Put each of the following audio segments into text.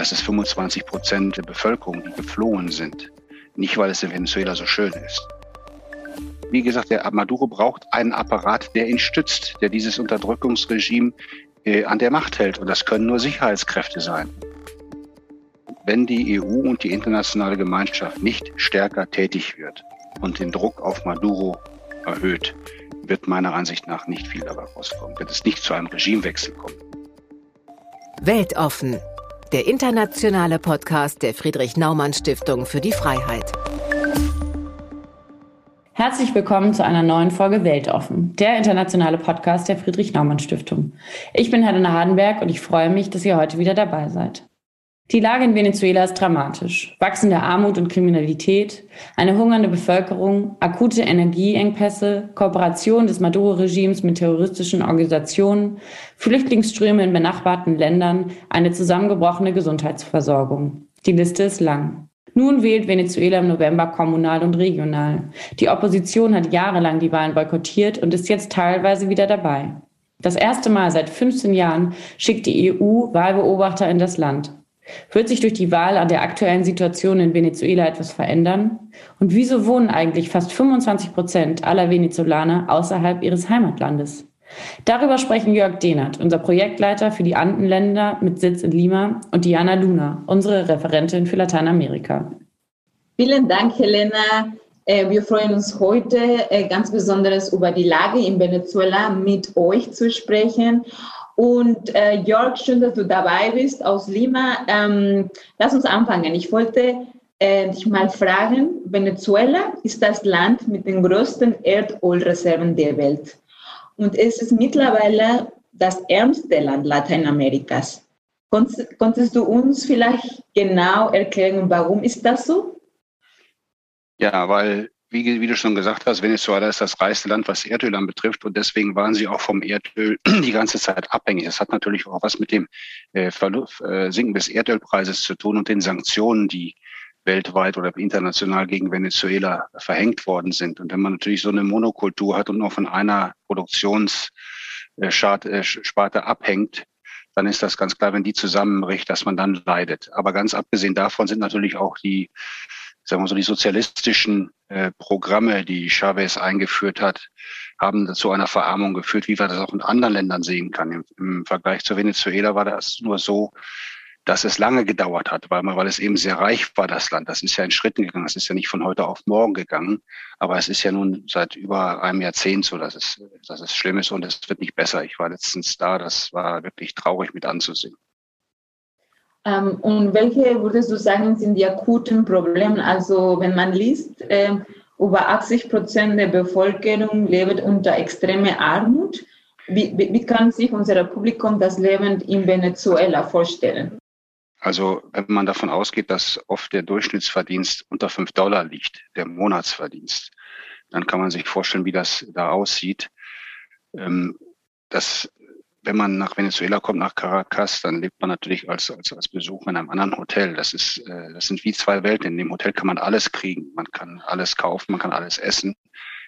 Das ist 25 Prozent der Bevölkerung, die geflohen sind. Nicht, weil es in Venezuela so schön ist. Wie gesagt, der Maduro braucht einen Apparat, der ihn stützt, der dieses Unterdrückungsregime äh, an der Macht hält. Und das können nur Sicherheitskräfte sein. Wenn die EU und die internationale Gemeinschaft nicht stärker tätig wird und den Druck auf Maduro erhöht, wird meiner Ansicht nach nicht viel dabei rauskommen, wird es nicht zu einem Regimewechsel kommen. Weltoffen, der internationale Podcast der Friedrich Naumann Stiftung für die Freiheit. Herzlich willkommen zu einer neuen Folge Weltoffen, der internationale Podcast der Friedrich Naumann Stiftung. Ich bin Helena Hardenberg und ich freue mich, dass ihr heute wieder dabei seid. Die Lage in Venezuela ist dramatisch. Wachsende Armut und Kriminalität, eine hungernde Bevölkerung, akute Energieengpässe, Kooperation des Maduro-Regimes mit terroristischen Organisationen, Flüchtlingsströme in benachbarten Ländern, eine zusammengebrochene Gesundheitsversorgung. Die Liste ist lang. Nun wählt Venezuela im November kommunal und regional. Die Opposition hat jahrelang die Wahlen boykottiert und ist jetzt teilweise wieder dabei. Das erste Mal seit 15 Jahren schickt die EU Wahlbeobachter in das Land. Wird sich durch die Wahl an der aktuellen Situation in Venezuela etwas verändern? Und wieso wohnen eigentlich fast 25 Prozent aller Venezolaner außerhalb ihres Heimatlandes? Darüber sprechen Jörg Dehnert, unser Projektleiter für die Andenländer mit Sitz in Lima, und Diana Luna, unsere Referentin für Lateinamerika. Vielen Dank, Helena. Äh, wir freuen uns heute äh, ganz besonders über die Lage in Venezuela mit euch zu sprechen und äh, Jörg, schön, dass du dabei bist aus Lima. Ähm, lass uns anfangen. Ich wollte äh, dich mal fragen, Venezuela ist das Land mit den größten Erdölreserven der Welt. Und es ist mittlerweile das ärmste Land Lateinamerikas. Konntest, konntest du uns vielleicht genau erklären, warum ist das so? Ja, weil wie, wie, du schon gesagt hast, Venezuela ist das reichste Land, was Erdöl anbetrifft. Und deswegen waren sie auch vom Erdöl die ganze Zeit abhängig. Das hat natürlich auch was mit dem äh, Verlust, äh, Sinken des Erdölpreises zu tun und den Sanktionen, die weltweit oder international gegen Venezuela verhängt worden sind. Und wenn man natürlich so eine Monokultur hat und nur von einer Produktionssparte äh, abhängt, dann ist das ganz klar, wenn die zusammenbricht, dass man dann leidet. Aber ganz abgesehen davon sind natürlich auch die sagen wir so, die sozialistischen äh, Programme, die Chavez eingeführt hat, haben zu einer Verarmung geführt, wie wir das auch in anderen Ländern sehen kann. Im, Im, Vergleich zu Venezuela war das nur so, dass es lange gedauert hat, weil, man, weil es eben sehr reich war, das Land. Das ist ja in Schritten gegangen. Das ist ja nicht von heute auf morgen gegangen. Aber es ist ja nun seit über einem Jahrzehnt so, dass es, dass es schlimm ist und es wird nicht besser. Ich war letztens da. Das war wirklich traurig mit anzusehen. Ähm, und welche würdest du sagen, sind die akuten Probleme? Also wenn man liest, äh, über 80 Prozent der Bevölkerung lebt unter extremer Armut. Wie, wie, wie kann sich unser Publikum das Leben in Venezuela vorstellen? Also wenn man davon ausgeht, dass oft der Durchschnittsverdienst unter 5 Dollar liegt, der Monatsverdienst, dann kann man sich vorstellen, wie das da aussieht. Ähm, das wenn man nach Venezuela kommt, nach Caracas, dann lebt man natürlich als, als, als Besucher in einem anderen Hotel. Das ist, äh, das sind wie zwei Welten. In dem Hotel kann man alles kriegen. Man kann alles kaufen, man kann alles essen.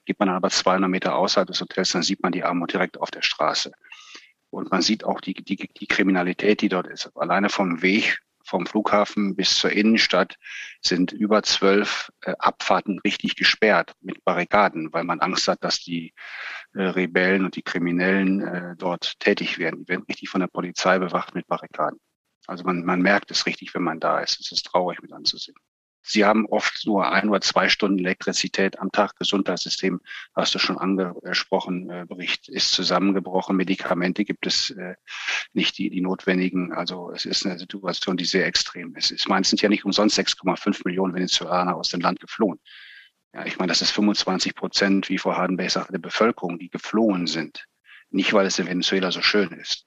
Geht man aber 200 Meter außerhalb des Hotels, dann sieht man die Armut direkt auf der Straße. Und man sieht auch die, die, die Kriminalität, die dort ist. Alleine vom Weg vom Flughafen bis zur Innenstadt sind über zwölf äh, Abfahrten richtig gesperrt mit Barrikaden, weil man Angst hat, dass die äh, Rebellen und die Kriminellen äh, dort tätig werden. Die werden richtig von der Polizei bewacht mit Barrikaden. Also man, man merkt es richtig, wenn man da ist. Es ist traurig mit anzusehen. Sie haben oft nur ein oder zwei Stunden Elektrizität am Tag. Gesundheitssystem, hast du schon angesprochen, äh, Bericht ist zusammengebrochen. Medikamente gibt es äh, nicht die, die notwendigen. Also es ist eine Situation, die sehr extrem ist. Ich meine, es sind ja nicht umsonst 6,5 Millionen Venezolaner aus dem Land geflohen. Ja, ich meine, das ist 25 Prozent, wie Frau Hardenberg sagte, der Bevölkerung, die geflohen sind. Nicht, weil es in Venezuela so schön ist.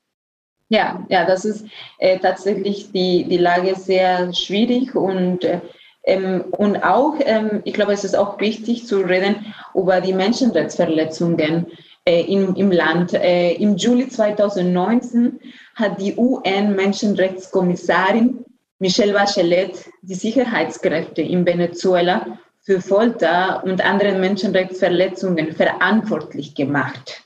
Ja, ja, das ist äh, tatsächlich die, die Lage sehr schwierig und äh, ähm, und auch, ähm, ich glaube, es ist auch wichtig zu reden über die Menschenrechtsverletzungen äh, im, im Land. Äh, Im Juli 2019 hat die UN-Menschenrechtskommissarin Michelle Bachelet die Sicherheitskräfte in Venezuela für Folter und andere Menschenrechtsverletzungen verantwortlich gemacht.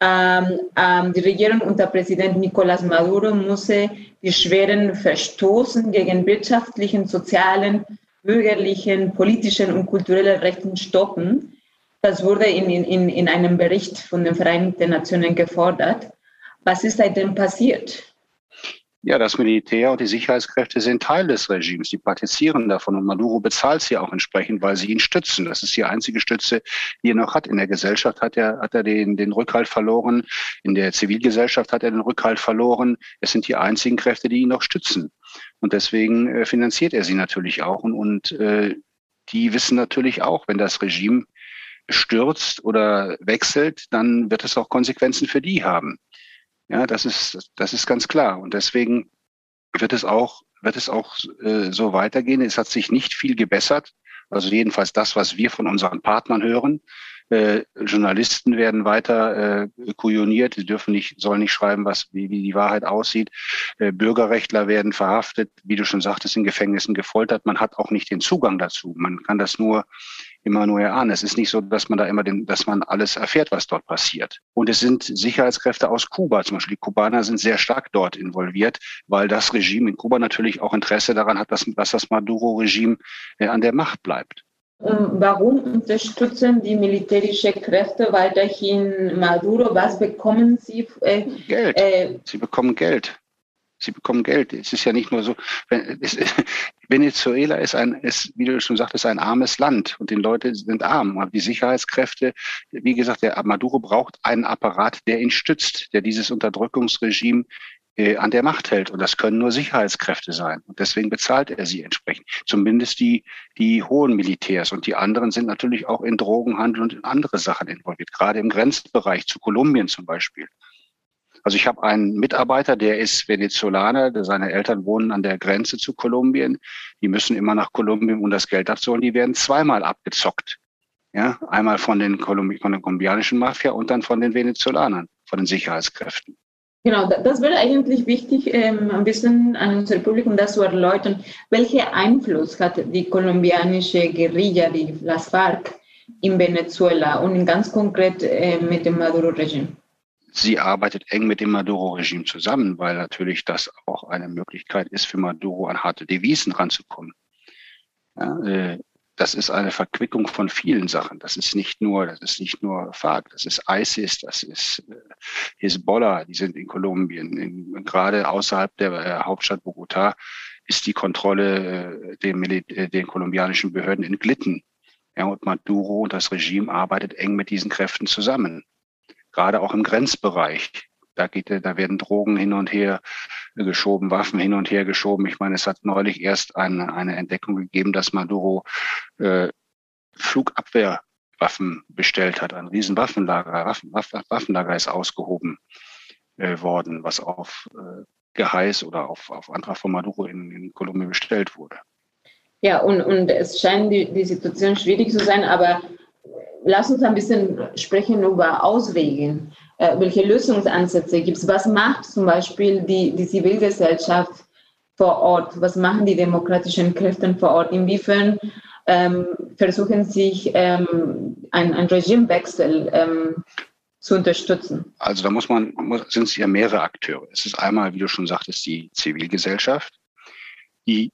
Ähm, ähm, die Regierung unter Präsident Nicolás Maduro musste die schweren Verstoßen gegen wirtschaftlichen, sozialen, bürgerlichen, politischen und kulturellen Rechten stoppen. Das wurde in, in, in einem Bericht von den Vereinten Nationen gefordert. Was ist seitdem passiert? Ja, das Militär und die Sicherheitskräfte sind Teil des Regimes. Die partizieren davon und Maduro bezahlt sie auch entsprechend, weil sie ihn stützen. Das ist die einzige Stütze, die er noch hat. In der Gesellschaft hat er, hat er den, den Rückhalt verloren. In der Zivilgesellschaft hat er den Rückhalt verloren. Es sind die einzigen Kräfte, die ihn noch stützen. Und deswegen äh, finanziert er sie natürlich auch. Und, und äh, die wissen natürlich auch, wenn das Regime stürzt oder wechselt, dann wird es auch Konsequenzen für die haben. Ja, das ist, das ist ganz klar. Und deswegen wird es auch, wird es auch äh, so weitergehen. Es hat sich nicht viel gebessert. Also jedenfalls das, was wir von unseren Partnern hören. Äh, Journalisten werden weiter äh, kujoniert, sie dürfen nicht, sollen nicht schreiben, was, wie, wie die Wahrheit aussieht. Äh, Bürgerrechtler werden verhaftet, wie du schon sagtest, in Gefängnissen gefoltert. Man hat auch nicht den Zugang dazu. Man kann das nur immer nur erahnen. Es ist nicht so, dass man da immer den, dass man alles erfährt, was dort passiert. Und es sind Sicherheitskräfte aus Kuba, zum Beispiel die Kubaner sind sehr stark dort involviert, weil das Regime in Kuba natürlich auch Interesse daran hat, dass, dass das Maduro-Regime äh, an der Macht bleibt. Und warum unterstützen die militärischen Kräfte weiterhin Maduro? Was bekommen sie? Äh, Geld. Äh, sie bekommen Geld. Sie bekommen Geld. Es ist ja nicht nur so, es, Venezuela ist ein, ist, wie du schon sagtest, ein armes Land und die Leute sind arm. Aber die Sicherheitskräfte, wie gesagt, der Maduro braucht einen Apparat, der ihn stützt, der dieses Unterdrückungsregime äh, an der Macht hält. Und das können nur Sicherheitskräfte sein. Und deswegen bezahlt er sie entsprechend. Zumindest die, die hohen Militärs. Und die anderen sind natürlich auch in Drogenhandel und in andere Sachen involviert, gerade im Grenzbereich zu Kolumbien zum Beispiel. Also ich habe einen Mitarbeiter, der ist Venezolaner, seine Eltern wohnen an der Grenze zu Kolumbien. Die müssen immer nach Kolumbien, um das Geld abzuholen. Die werden zweimal abgezockt. Ja, einmal von den, Kolumbi von der kolumbianischen Mafia und dann von den Venezolanern, von den Sicherheitskräften. Genau, das wäre eigentlich wichtig, ähm, ein bisschen an unser Publikum das zu erläutern. Welchen Einfluss hat die kolumbianische Guerilla, die Las FARC, in Venezuela und ganz konkret äh, mit dem Maduro-Regime? Sie arbeitet eng mit dem Maduro-Regime zusammen, weil natürlich das auch eine Möglichkeit ist, für Maduro an harte Devisen ranzukommen. Ja, äh, das ist eine Verquickung von vielen Sachen. Das ist nicht nur, das ist nicht nur FARC, das ist ISIS, das ist äh, Hezbollah, die sind in Kolumbien. In, gerade außerhalb der äh, Hauptstadt Bogotá ist die Kontrolle den, äh, den kolumbianischen Behörden entglitten. Ja, und Maduro und das Regime arbeitet eng mit diesen Kräften zusammen. Gerade auch im Grenzbereich. Da geht, da werden Drogen hin und her geschoben, Waffen hin und her geschoben. Ich meine, es hat neulich erst eine, eine Entdeckung gegeben, dass Maduro äh, Flugabwehrwaffen bestellt hat. Ein riesen Waffenlager, Waffen, Waffenlager ist ausgehoben äh, worden, was auf äh, Geheiß oder auf, auf Antrag von Maduro in, in Kolumbien bestellt wurde. Ja, und, und es scheint die, die Situation schwierig zu sein, aber lass uns ein bisschen sprechen über Auswege. Äh, welche Lösungsansätze gibt es? Was macht zum Beispiel die, die Zivilgesellschaft vor Ort? Was machen die demokratischen Kräfte vor Ort? Inwiefern ähm, versuchen sich ähm, ein, ein Regimewechsel ähm, zu unterstützen? Also da muss man, muss, sind es ja mehrere Akteure. Es ist einmal, wie du schon sagtest, die Zivilgesellschaft, die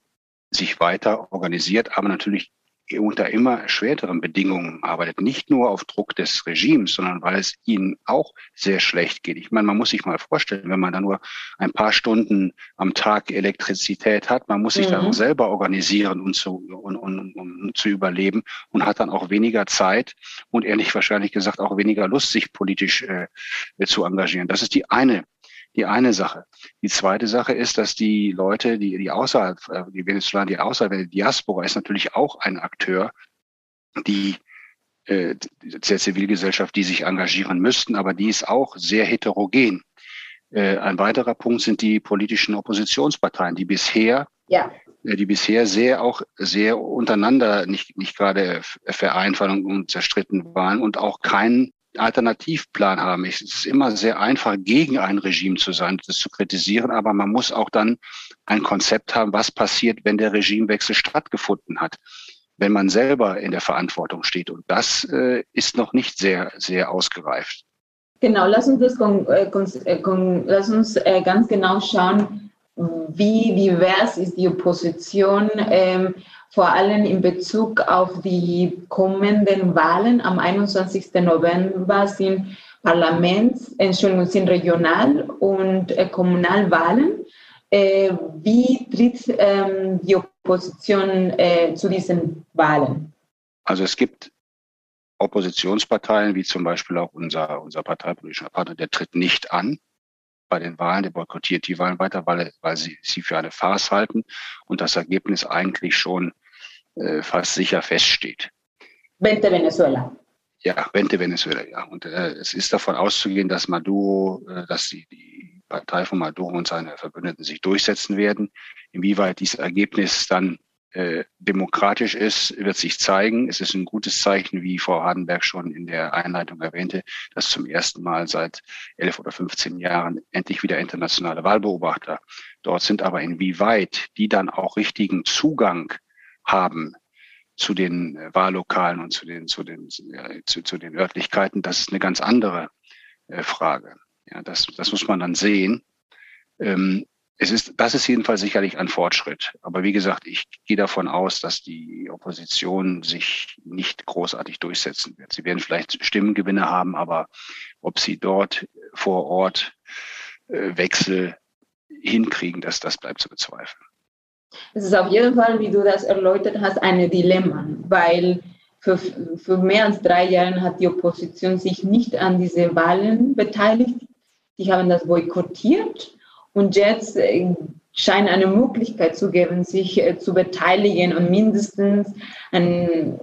sich weiter organisiert, aber natürlich unter immer schwereren Bedingungen arbeitet. Nicht nur auf Druck des Regimes, sondern weil es ihnen auch sehr schlecht geht. Ich meine, man muss sich mal vorstellen, wenn man da nur ein paar Stunden am Tag Elektrizität hat, man muss sich mhm. dann auch selber organisieren, um zu, um, um, um zu überleben und hat dann auch weniger Zeit und ehrlich wahrscheinlich gesagt auch weniger Lust, sich politisch äh, zu engagieren. Das ist die eine die eine Sache. Die zweite Sache ist, dass die Leute, die, die außerhalb, äh, die Venezolaner, die außerhalb der Diaspora ist natürlich auch ein Akteur, die äh, der Zivilgesellschaft, die sich engagieren müssten, aber die ist auch sehr heterogen. Äh, ein weiterer Punkt sind die politischen Oppositionsparteien, die bisher, ja. äh, die bisher sehr auch sehr untereinander nicht nicht gerade vereinfacht und zerstritten waren und auch keinen Alternativplan haben. Es ist immer sehr einfach, gegen ein Regime zu sein, das zu kritisieren, aber man muss auch dann ein Konzept haben, was passiert, wenn der Regimewechsel stattgefunden hat, wenn man selber in der Verantwortung steht. Und das äh, ist noch nicht sehr, sehr ausgereift. Genau, lass uns das äh, äh, lass uns äh, ganz genau schauen, wie divers ist die Opposition, ähm, vor allem in Bezug auf die kommenden Wahlen. Am 21. November sind Parlaments, Entschuldigung, sind Regional- und äh, Kommunalwahlen. Äh, wie tritt ähm, die Opposition äh, zu diesen Wahlen? Also es gibt Oppositionsparteien, wie zum Beispiel auch unser, unser parteipolitischer Partner, der tritt nicht an bei den Wahlen, der boykottiert die Wahlen weiter, weil, weil sie sie für eine Farce halten und das Ergebnis eigentlich schon äh, fast sicher feststeht. Vente Venezuela. Ja, Vente Venezuela, ja. Und äh, es ist davon auszugehen, dass Maduro, äh, dass die, die Partei von Maduro und seine Verbündeten sich durchsetzen werden. Inwieweit dieses Ergebnis dann äh, demokratisch ist, wird sich zeigen. Es ist ein gutes Zeichen, wie Frau Hardenberg schon in der Einleitung erwähnte, dass zum ersten Mal seit elf oder 15 Jahren endlich wieder internationale Wahlbeobachter dort sind. Aber inwieweit die dann auch richtigen Zugang haben zu den äh, Wahllokalen und zu den, zu den, zu, zu den Örtlichkeiten, das ist eine ganz andere äh, Frage. Ja, das, das muss man dann sehen. Ähm, es ist, das ist jedenfalls sicherlich ein Fortschritt. Aber wie gesagt, ich gehe davon aus, dass die Opposition sich nicht großartig durchsetzen wird. Sie werden vielleicht Stimmengewinne haben, aber ob sie dort vor Ort äh, Wechsel hinkriegen, das, das bleibt zu bezweifeln. Es ist auf jeden Fall, wie du das erläutert hast, ein Dilemma, weil für, für mehr als drei Jahre hat die Opposition sich nicht an diese Wahlen beteiligt. Die haben das boykottiert und jetzt äh, scheint eine Möglichkeit zu geben, sich äh, zu beteiligen und mindestens, ein,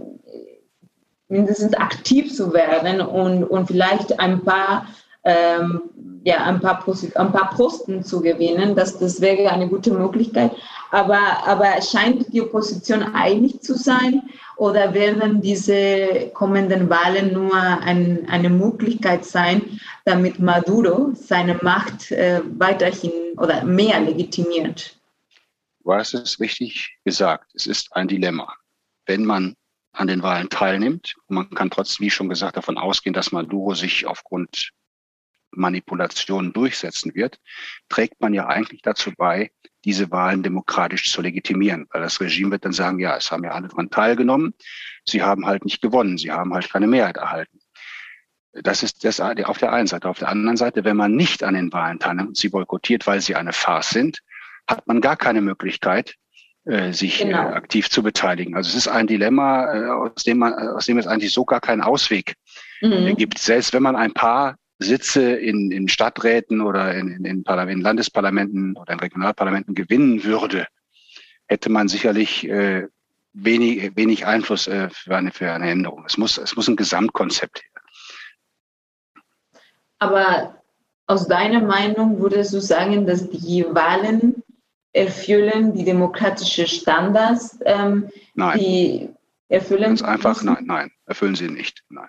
mindestens aktiv zu werden und, und vielleicht ein paar, ähm, ja, ein paar, ein paar Posten zu gewinnen. Das, das wäre eine gute Möglichkeit. Aber, aber scheint die Opposition einig zu sein oder werden diese kommenden Wahlen nur ein, eine Möglichkeit sein, damit Maduro seine Macht äh, weiterhin oder mehr legitimiert? Du hast es richtig gesagt. Es ist ein Dilemma. Wenn man an den Wahlen teilnimmt, man kann trotzdem, wie schon gesagt, davon ausgehen, dass Maduro sich aufgrund Manipulationen durchsetzen wird, trägt man ja eigentlich dazu bei, diese Wahlen demokratisch zu legitimieren. Weil das Regime wird dann sagen, ja, es haben ja alle daran teilgenommen, sie haben halt nicht gewonnen, sie haben halt keine Mehrheit erhalten. Das ist das auf der einen Seite. Auf der anderen Seite, wenn man nicht an den Wahlen teilnimmt und sie boykottiert, weil sie eine Farce sind, hat man gar keine Möglichkeit, äh, sich äh, genau. aktiv zu beteiligen. Also es ist ein Dilemma, äh, aus dem man, aus dem es eigentlich so gar keinen Ausweg mhm. gibt. Selbst wenn man ein paar Sitze in, in Stadträten oder in, in, in, in Landesparlamenten oder in Regionalparlamenten gewinnen würde, hätte man sicherlich äh, wenig, wenig Einfluss äh, für, eine, für eine Änderung. Es muss, es muss ein Gesamtkonzept her. Aber aus deiner Meinung würdest du sagen, dass die Wahlen erfüllen die demokratischen Standards? Ähm, nein. Die erfüllen Ganz einfach, nein, nein, erfüllen sie nicht. Nein.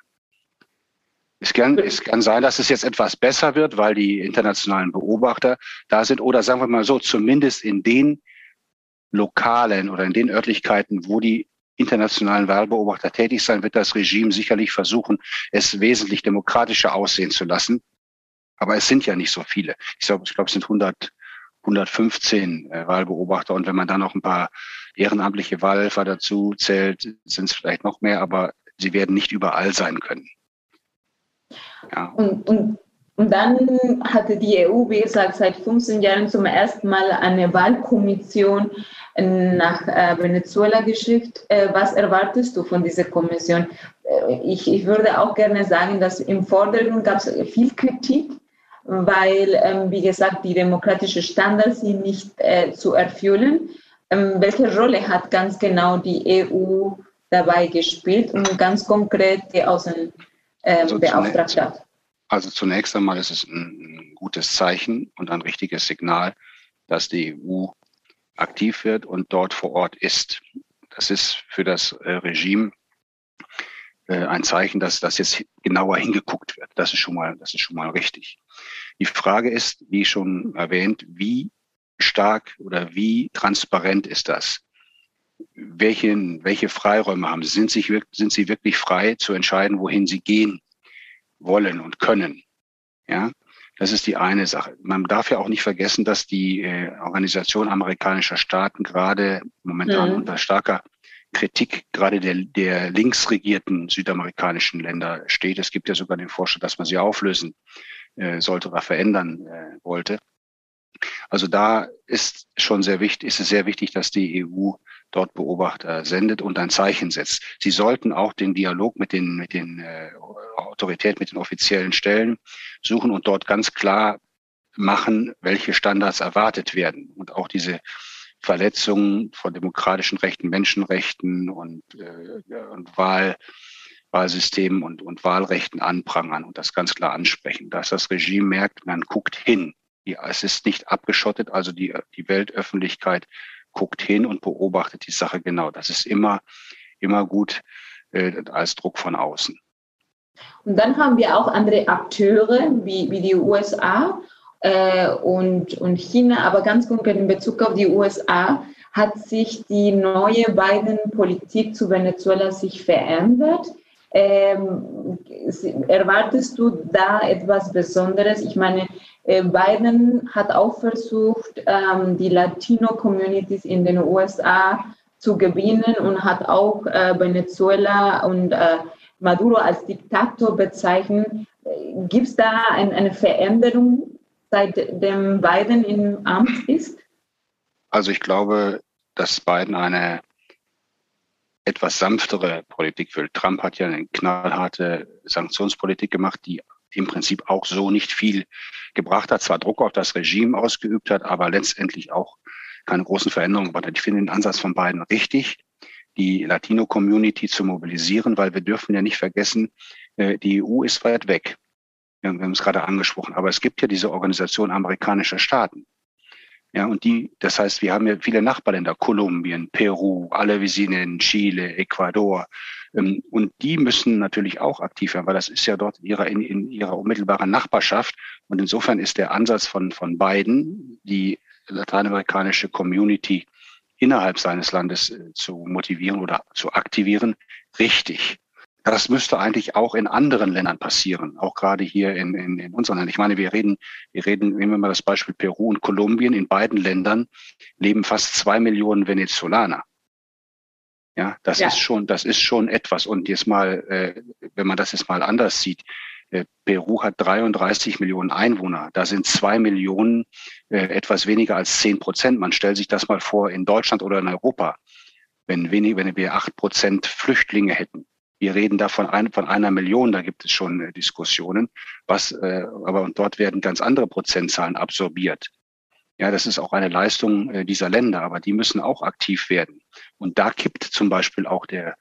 Es kann, es kann sein, dass es jetzt etwas besser wird, weil die internationalen Beobachter da sind oder sagen wir mal so, zumindest in den Lokalen oder in den Örtlichkeiten, wo die internationalen Wahlbeobachter tätig sein, wird das Regime sicherlich versuchen, es wesentlich demokratischer aussehen zu lassen. Aber es sind ja nicht so viele. Ich glaube, ich glaube, es sind 100, 115 äh, Wahlbeobachter. Und wenn man dann noch ein paar ehrenamtliche Wahlhelfer dazu zählt, sind es vielleicht noch mehr, aber sie werden nicht überall sein können. Und, und, und dann hatte die EU, wie gesagt, seit 15 Jahren zum ersten Mal eine Wahlkommission nach äh, Venezuela geschickt. Äh, was erwartest du von dieser Kommission? Äh, ich, ich würde auch gerne sagen, dass im Vordergrund gab es viel Kritik, weil, ähm, wie gesagt, die demokratischen Standards sind nicht äh, zu erfüllen. Ähm, welche Rolle hat ganz genau die EU dabei gespielt und ganz konkret die Außen ähm, also beauftragt hat? Also zunächst einmal ist es ein, ein gutes Zeichen und ein richtiges Signal, dass die EU aktiv wird und dort vor Ort ist. Das ist für das äh, Regime äh, ein Zeichen, dass das jetzt genauer hingeguckt wird. Das ist schon mal, das ist schon mal richtig. Die Frage ist, wie schon erwähnt, wie stark oder wie transparent ist das? Welche, welche Freiräume haben sie? Sind, sich, sind sie wirklich frei zu entscheiden, wohin sie gehen wollen und können. Ja, das ist die eine Sache. Man darf ja auch nicht vergessen, dass die äh, Organisation amerikanischer Staaten gerade momentan mhm. unter starker Kritik gerade der, der linksregierten südamerikanischen Länder steht. Es gibt ja sogar den Vorschlag, dass man sie auflösen äh, sollte oder verändern äh, wollte. Also da ist schon sehr wichtig, ist es sehr wichtig, dass die EU dort Beobachter sendet und ein Zeichen setzt. Sie sollten auch den Dialog mit den, mit den äh, Autoritäten, mit den offiziellen Stellen suchen und dort ganz klar machen, welche Standards erwartet werden und auch diese Verletzungen von demokratischen Rechten, Menschenrechten und, äh, und Wahl, Wahlsystemen und, und Wahlrechten anprangern und das ganz klar ansprechen, dass das Regime merkt, man guckt hin. Ja, es ist nicht abgeschottet, also die, die Weltöffentlichkeit guckt hin und beobachtet die Sache genau. Das ist immer, immer gut äh, als Druck von außen. Und dann haben wir auch andere Akteure wie, wie die USA äh, und, und China, aber ganz konkret in Bezug auf die USA hat sich die neue Biden-Politik zu Venezuela sich verändert. Ähm, erwartest du da etwas Besonderes? Ich meine, Biden hat auch versucht, ähm, die Latino-Communities in den USA zu gewinnen und hat auch äh, Venezuela und äh, Maduro als Diktator bezeichnet. Gibt es da ein, eine Veränderung seitdem Biden im Amt ist? Also ich glaube, dass Biden eine etwas sanftere Politik will. Trump hat ja eine knallharte Sanktionspolitik gemacht, die im Prinzip auch so nicht viel gebracht hat, zwar Druck auf das Regime ausgeübt hat, aber letztendlich auch keine großen Veränderungen gemacht hat. Ich finde den Ansatz von Biden richtig, die Latino-Community zu mobilisieren, weil wir dürfen ja nicht vergessen, äh, die EU ist weit weg. Wir haben es gerade angesprochen, aber es gibt ja diese Organisation amerikanischer Staaten. Ja, und die, das heißt, wir haben ja viele Nachbarländer, Kolumbien, Peru, alle wie sie nennen, Chile, Ecuador. Ähm, und die müssen natürlich auch aktiv werden, weil das ist ja dort in ihrer, in, in ihrer unmittelbaren Nachbarschaft. Und insofern ist der Ansatz von, von beiden, die lateinamerikanische Community innerhalb seines Landes äh, zu motivieren oder zu aktivieren, richtig. Das müsste eigentlich auch in anderen Ländern passieren, auch gerade hier in, in, in unseren Ländern. Ich meine, wir reden, wir reden, nehmen wir mal das Beispiel Peru und Kolumbien. In beiden Ländern leben fast zwei Millionen Venezolaner. Ja, das ja. ist schon, das ist schon etwas. Und jetzt mal, äh, wenn man das jetzt mal anders sieht, äh, Peru hat 33 Millionen Einwohner. Da sind zwei Millionen äh, etwas weniger als zehn Prozent. Man stellt sich das mal vor in Deutschland oder in Europa. Wenn, wenig, wenn wir acht Prozent Flüchtlinge hätten, wir reden da von, ein, von einer Million, da gibt es schon äh, Diskussionen. Was, äh, aber und dort werden ganz andere Prozentzahlen absorbiert. Ja, das ist auch eine Leistung äh, dieser Länder, aber die müssen auch aktiv werden. Und da kippt zum Beispiel auch der,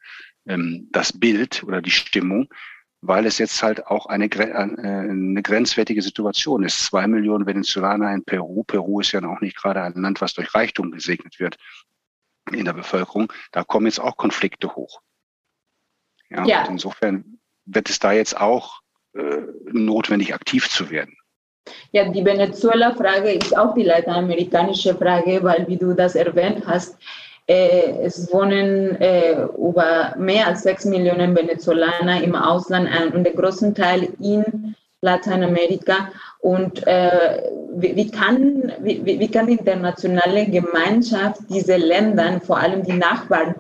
ähm, das Bild oder die Stimmung, weil es jetzt halt auch eine, äh, eine grenzwertige Situation ist. Zwei Millionen Venezolaner in Peru. Peru ist ja auch nicht gerade ein Land, was durch Reichtum gesegnet wird in der Bevölkerung. Da kommen jetzt auch Konflikte hoch. Ja, ja. insofern wird es da jetzt auch äh, notwendig, aktiv zu werden. Ja, die Venezuela-Frage ist auch die lateinamerikanische Frage, weil, wie du das erwähnt hast, äh, es wohnen äh, über mehr als sechs Millionen Venezolaner im Ausland ein und der großen Teil in Lateinamerika. Und äh, wie, wie, kann, wie, wie kann die internationale Gemeinschaft diese Länder, vor allem die Nachbarn,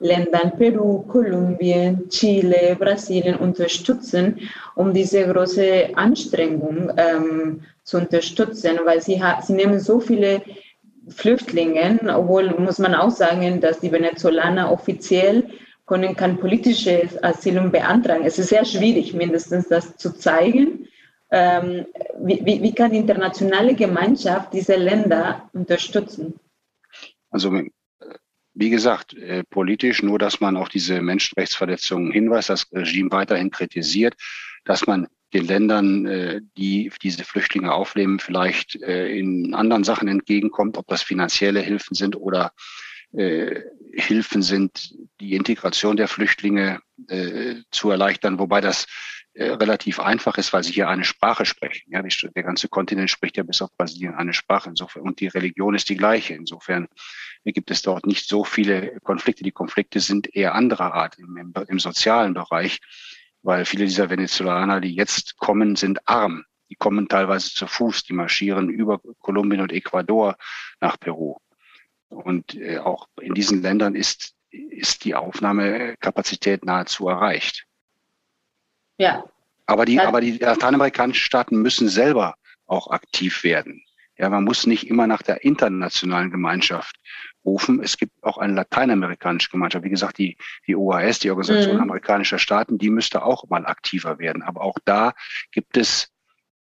Ländern Peru, Kolumbien, Chile, Brasilien unterstützen, um diese große Anstrengung ähm, zu unterstützen, weil sie, sie nehmen so viele Flüchtlinge, obwohl muss man auch sagen, dass die Venezolaner offiziell können kein politisches Asylum beantragen. Es ist sehr schwierig, mindestens das zu zeigen. Ähm, wie, wie, wie kann die internationale Gemeinschaft diese Länder unterstützen? Also wie gesagt, äh, politisch, nur dass man auf diese Menschenrechtsverletzungen hinweist, das Regime weiterhin kritisiert, dass man den Ländern, äh, die diese Flüchtlinge aufnehmen, vielleicht äh, in anderen Sachen entgegenkommt, ob das finanzielle Hilfen sind oder äh, Hilfen sind, die Integration der Flüchtlinge äh, zu erleichtern, wobei das relativ einfach ist, weil sie hier eine Sprache sprechen. Ja, die, der ganze Kontinent spricht ja bis auf Brasilien eine Sprache insofern und die Religion ist die gleiche. Insofern gibt es dort nicht so viele Konflikte. Die Konflikte sind eher anderer Art im, im, im sozialen Bereich, weil viele dieser Venezolaner, die jetzt kommen, sind arm. Die kommen teilweise zu Fuß, die marschieren über Kolumbien und Ecuador nach Peru. Und äh, auch in diesen Ländern ist, ist die Aufnahmekapazität nahezu erreicht. Ja. Aber die, aber die lateinamerikanischen Staaten müssen selber auch aktiv werden. Ja, man muss nicht immer nach der internationalen Gemeinschaft rufen. Es gibt auch eine lateinamerikanische Gemeinschaft. Wie gesagt, die, die OAS, die Organisation mhm. amerikanischer Staaten, die müsste auch mal aktiver werden. Aber auch da gibt es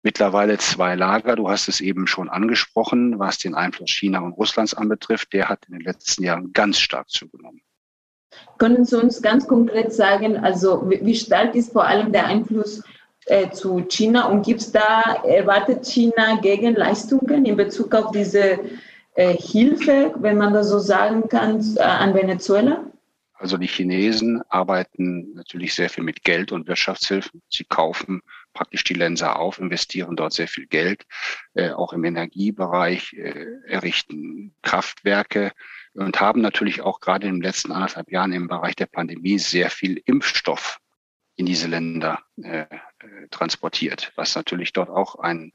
mittlerweile zwei Lager. Du hast es eben schon angesprochen, was den Einfluss China und Russlands anbetrifft. Der hat in den letzten Jahren ganz stark zugenommen. Können Sie uns ganz konkret sagen, also wie stark ist vor allem der Einfluss äh, zu China und gibt es da, erwartet China Gegenleistungen in Bezug auf diese äh, Hilfe, wenn man das so sagen kann, äh, an Venezuela? Also die Chinesen arbeiten natürlich sehr viel mit Geld und Wirtschaftshilfen. Sie kaufen praktisch die Länder auf, investieren dort sehr viel Geld, äh, auch im Energiebereich, äh, errichten Kraftwerke und haben natürlich auch gerade in den letzten anderthalb Jahren im Bereich der Pandemie sehr viel Impfstoff in diese Länder äh, äh, transportiert, was natürlich dort auch ein,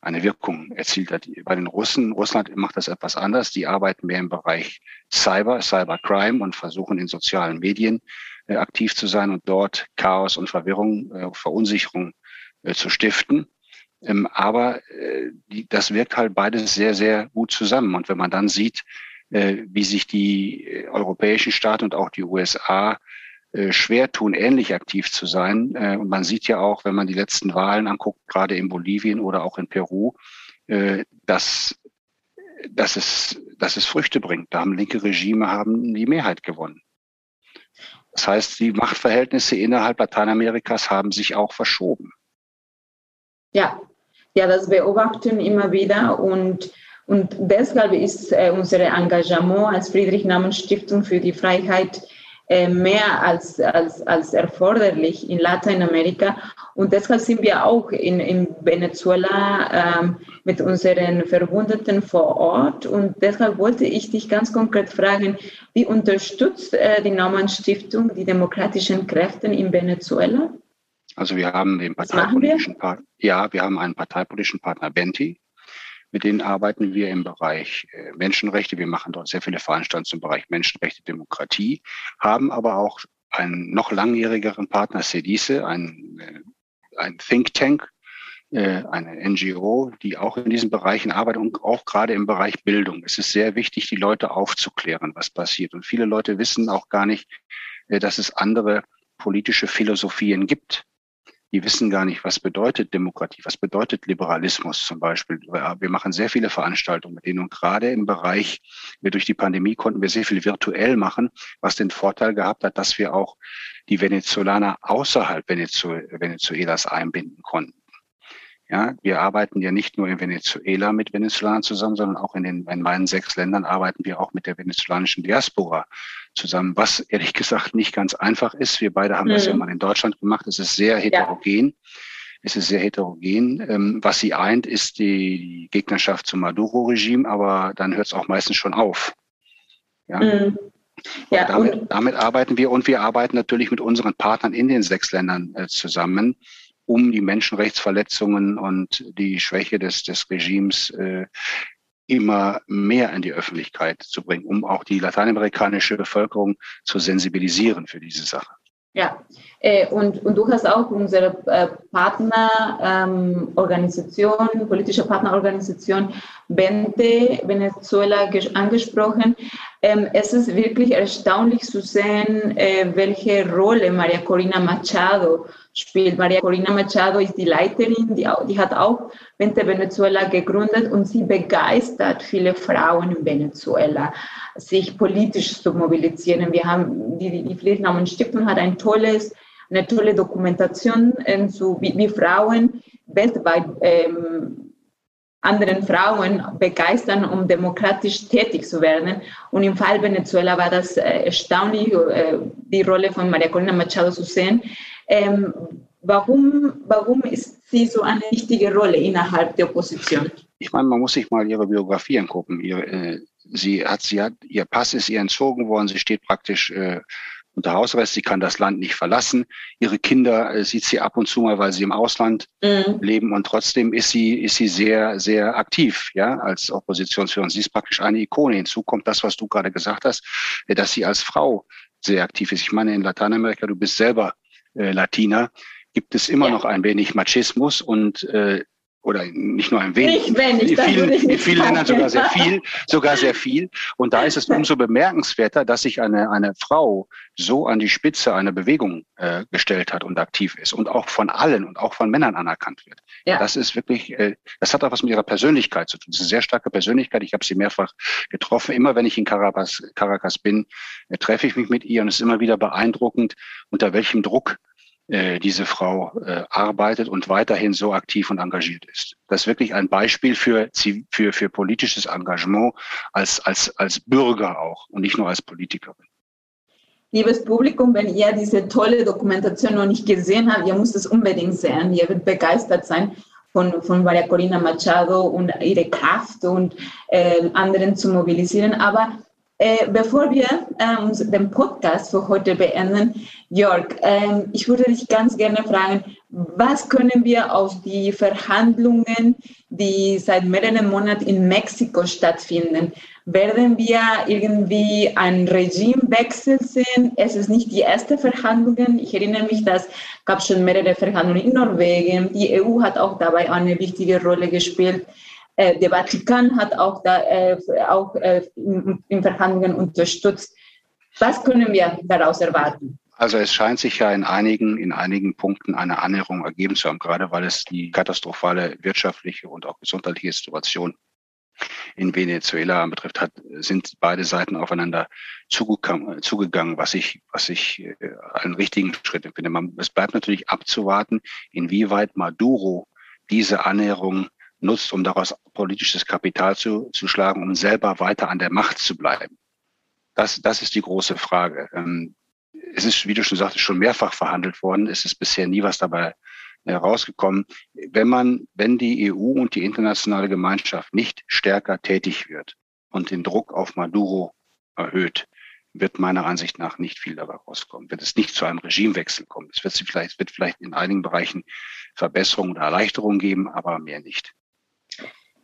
eine Wirkung erzielt hat. Bei den Russen, Russland macht das etwas anders. Die arbeiten mehr im Bereich Cyber, Cybercrime und versuchen in sozialen Medien äh, aktiv zu sein und dort Chaos und Verwirrung, äh, Verunsicherung äh, zu stiften. Ähm, aber äh, die, das wirkt halt beides sehr, sehr gut zusammen. Und wenn man dann sieht, wie sich die äh, europäischen Staaten und auch die USA äh, schwer tun, ähnlich aktiv zu sein. Äh, und man sieht ja auch, wenn man die letzten Wahlen anguckt, gerade in Bolivien oder auch in Peru, äh, dass, dass, es, dass es Früchte bringt. Da haben linke Regime haben die Mehrheit gewonnen. Das heißt, die Machtverhältnisse innerhalb Lateinamerikas haben sich auch verschoben. Ja, ja, das beobachten immer wieder und und deshalb ist äh, unser Engagement als Friedrich-Naumann-Stiftung für die Freiheit äh, mehr als, als, als erforderlich in Lateinamerika. Und deshalb sind wir auch in, in Venezuela ähm, mit unseren Verbündeten vor Ort. Und deshalb wollte ich dich ganz konkret fragen, wie unterstützt äh, die Naumann Stiftung die demokratischen Kräfte in Venezuela? Also wir haben den parteipolitischen Partner, ja, wir haben einen parteipolitischen Partner Benti, mit denen arbeiten wir im Bereich äh, Menschenrechte. Wir machen dort sehr viele Veranstaltungen zum Bereich Menschenrechte, Demokratie, haben aber auch einen noch langjährigeren Partner, CEDICE, ein, äh, ein Think Tank, äh, eine NGO, die auch in diesen Bereichen arbeitet und auch gerade im Bereich Bildung. Es ist sehr wichtig, die Leute aufzuklären, was passiert. Und viele Leute wissen auch gar nicht, dass es andere politische Philosophien gibt die wissen gar nicht, was bedeutet Demokratie, was bedeutet Liberalismus zum Beispiel. Wir machen sehr viele Veranstaltungen mit denen und gerade im Bereich, wir durch die Pandemie konnten wir sehr viel virtuell machen, was den Vorteil gehabt hat, dass wir auch die Venezolaner außerhalb Venezuelas einbinden konnten. Ja, wir arbeiten ja nicht nur in Venezuela mit Venezolanern zusammen, sondern auch in den in meinen sechs Ländern arbeiten wir auch mit der venezolanischen Diaspora zusammen, was ehrlich gesagt nicht ganz einfach ist. Wir beide haben mhm. das ja mal in Deutschland gemacht. Es ist sehr heterogen. Ja. Es ist sehr heterogen. Ähm, was sie eint, ist die, die Gegnerschaft zum Maduro-Regime, aber dann hört es auch meistens schon auf. Ja. Mhm. Ja, damit, damit, arbeiten wir und wir arbeiten natürlich mit unseren Partnern in den sechs Ländern äh, zusammen um die Menschenrechtsverletzungen und die Schwäche des, des Regimes äh, immer mehr in die Öffentlichkeit zu bringen, um auch die lateinamerikanische Bevölkerung zu sensibilisieren für diese Sache. Ja, äh, und, und du hast auch unsere äh, Partnerorganisation, ähm, politische Partnerorganisation Bente Venezuela angesprochen. Ähm, es ist wirklich erstaunlich zu sehen, äh, welche Rolle Maria Corina Machado spielt. Maria Corina Machado ist die Leiterin, die, die hat auch Vente Venezuela gegründet und sie begeistert viele Frauen in Venezuela, sich politisch zu mobilisieren. Wir haben, die, die Friednamen Stiftung hat ein tolles, eine tolle Dokumentation äh, zu, wie, wie, Frauen weltweit ähm, anderen Frauen begeistern, um demokratisch tätig zu werden. Und im Fall Venezuela war das äh, erstaunlich, äh, die Rolle von Maria Corina Machado zu sehen. Ähm, warum, warum ist sie so eine wichtige Rolle innerhalb der Opposition? Ich meine, man muss sich mal ihre Biografie angucken. Ihre, äh, sie hat, sie hat, ihr Pass ist ihr entzogen worden. Sie steht praktisch äh, unter Hausarrest. Sie kann das Land nicht verlassen. Ihre Kinder äh, sieht sie ab und zu mal, weil sie im Ausland mhm. leben. Und trotzdem ist sie, ist sie sehr, sehr aktiv, ja, als Oppositionsführerin. Sie ist praktisch eine Ikone. Hinzu kommt das, was du gerade gesagt hast, äh, dass sie als Frau sehr aktiv ist. Ich meine, in Lateinamerika, du bist selber äh, Latina, gibt es immer ja. noch ein wenig Machismus und äh, oder nicht nur ein wenig, nicht wenig in vielen, in vielen Ländern sogar sehr viel, sogar sehr viel. Und da ist es umso bemerkenswerter, dass sich eine, eine Frau so an die Spitze einer Bewegung äh, gestellt hat und aktiv ist und auch von allen und auch von Männern anerkannt wird. Ja. Das ist wirklich, äh, das hat auch was mit ihrer Persönlichkeit zu tun. Das ist eine sehr starke Persönlichkeit. Ich habe sie mehrfach getroffen. Immer wenn ich in Caracas, Caracas bin, äh, treffe ich mich mit ihr und es ist immer wieder beeindruckend, unter welchem Druck diese Frau äh, arbeitet und weiterhin so aktiv und engagiert ist. Das ist wirklich ein Beispiel für, für, für politisches Engagement als, als, als Bürger auch und nicht nur als Politikerin. Liebes Publikum, wenn ihr diese tolle Dokumentation noch nicht gesehen habt, ihr müsst es unbedingt sehen. Ihr werdet begeistert sein von, von Maria Corina Machado und ihre Kraft und äh, anderen zu mobilisieren. Aber äh, bevor wir ähm, den Podcast für heute beenden, Jörg, ähm, ich würde dich ganz gerne fragen, was können wir aus den Verhandlungen, die seit mehreren Monaten in Mexiko stattfinden, werden wir irgendwie einen Regimewechsel sehen? Es ist nicht die erste Verhandlung. Ich erinnere mich, dass gab schon mehrere Verhandlungen in Norwegen. Die EU hat auch dabei eine wichtige Rolle gespielt. Äh, der Vatikan hat auch, da, äh, auch äh, in, in Verhandlungen unterstützt. Was können wir daraus erwarten? Also es scheint sich ja in einigen, in einigen Punkten eine Annäherung ergeben zu haben, gerade weil es die katastrophale wirtschaftliche und auch gesundheitliche Situation in Venezuela betrifft, hat, sind beide Seiten aufeinander zugegangen, was ich, was ich äh, einen richtigen Schritt empfinde. Man, es bleibt natürlich abzuwarten, inwieweit Maduro diese Annäherung nutzt, um daraus politisches Kapital zu, zu schlagen, um selber weiter an der Macht zu bleiben. Das, das ist die große Frage. Ähm, es ist, wie du schon sagtest, schon mehrfach verhandelt worden. Es ist bisher nie was dabei herausgekommen. Wenn man, wenn die EU und die internationale Gemeinschaft nicht stärker tätig wird und den Druck auf Maduro erhöht, wird meiner Ansicht nach nicht viel dabei rauskommen. Wird es nicht zu einem Regimewechsel kommen. Es wird vielleicht, es wird vielleicht in einigen Bereichen Verbesserungen oder Erleichterungen geben, aber mehr nicht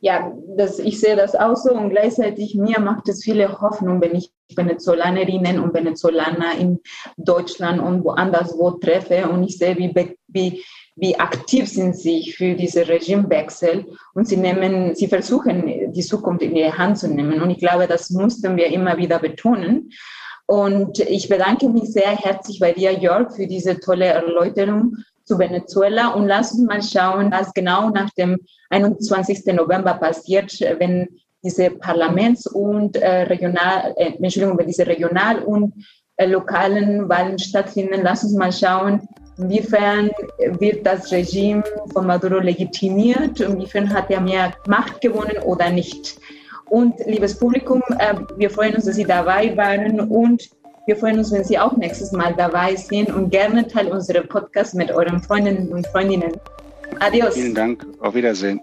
ja, das, ich sehe das auch so und gleichzeitig mir macht es viele Hoffnung, wenn ich Venezolanerinnen und Venezolaner in Deutschland und woanders wo treffe und ich sehe, wie, wie, wie aktiv sind sie für diese Regimewechsel und sie nehmen, sie versuchen, die Zukunft in ihre Hand zu nehmen. Und ich glaube, das mussten wir immer wieder betonen. Und ich bedanke mich sehr herzlich bei dir, Jörg, für diese tolle Erläuterung zu Venezuela und lass uns mal schauen, was genau nach dem 21. November passiert, wenn diese Parlaments- und äh, Regional, äh, Entschuldigung, wenn diese Regional- und äh, lokalen Wahlen stattfinden. Lass uns mal schauen, inwiefern wird das Regime von Maduro legitimiert, inwiefern hat er mehr Macht gewonnen oder nicht. Und liebes Publikum, äh, wir freuen uns, dass Sie dabei waren und wir freuen uns, wenn Sie auch nächstes Mal dabei sind und gerne teilen unsere Podcast mit euren Freundinnen und Freundinnen. Adios. Vielen Dank. Auf Wiedersehen.